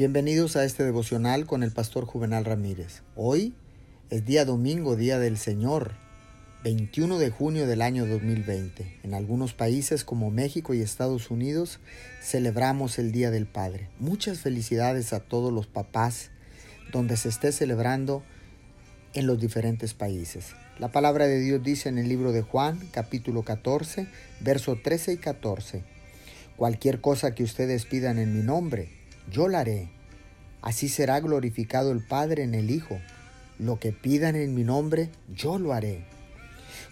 Bienvenidos a este devocional con el pastor Juvenal Ramírez. Hoy es día domingo, día del Señor, 21 de junio del año 2020. En algunos países como México y Estados Unidos celebramos el Día del Padre. Muchas felicidades a todos los papás donde se esté celebrando en los diferentes países. La palabra de Dios dice en el libro de Juan, capítulo 14, verso 13 y 14. Cualquier cosa que ustedes pidan en mi nombre, yo la haré. Así será glorificado el Padre en el Hijo. Lo que pidan en mi nombre, yo lo haré.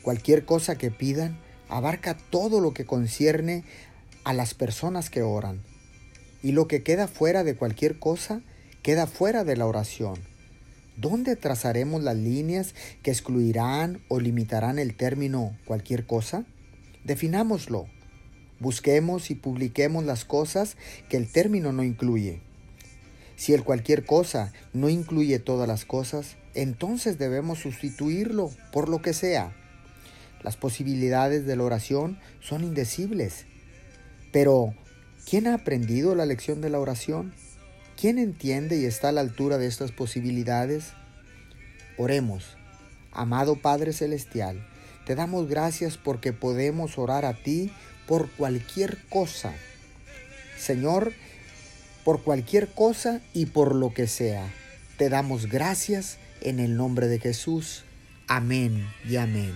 Cualquier cosa que pidan abarca todo lo que concierne a las personas que oran. Y lo que queda fuera de cualquier cosa, queda fuera de la oración. ¿Dónde trazaremos las líneas que excluirán o limitarán el término cualquier cosa? Definámoslo. Busquemos y publiquemos las cosas que el término no incluye. Si el cualquier cosa no incluye todas las cosas, entonces debemos sustituirlo por lo que sea. Las posibilidades de la oración son indecibles. Pero, ¿quién ha aprendido la lección de la oración? ¿Quién entiende y está a la altura de estas posibilidades? Oremos. Amado Padre Celestial, te damos gracias porque podemos orar a ti por cualquier cosa. Señor, por cualquier cosa y por lo que sea. Te damos gracias en el nombre de Jesús. Amén y amén.